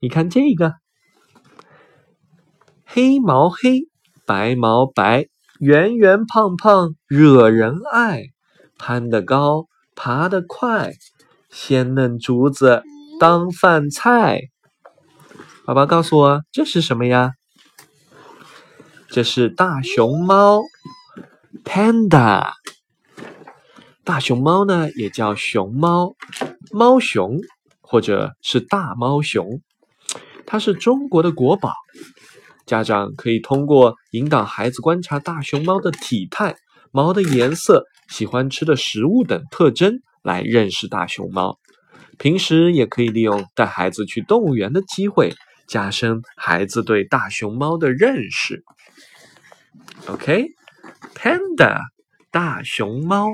你看这个，黑毛黑，白毛白，圆圆胖胖，惹人爱，攀得高，爬得快，鲜嫩竹子当饭菜。宝宝告诉我，这是什么呀？这是大熊猫，panda。大熊猫呢，也叫熊猫、猫熊，或者是大猫熊。它是中国的国宝。家长可以通过引导孩子观察大熊猫的体态、毛的颜色、喜欢吃的食物等特征来认识大熊猫。平时也可以利用带孩子去动物园的机会，加深孩子对大熊猫的认识。OK，Panda，大熊猫。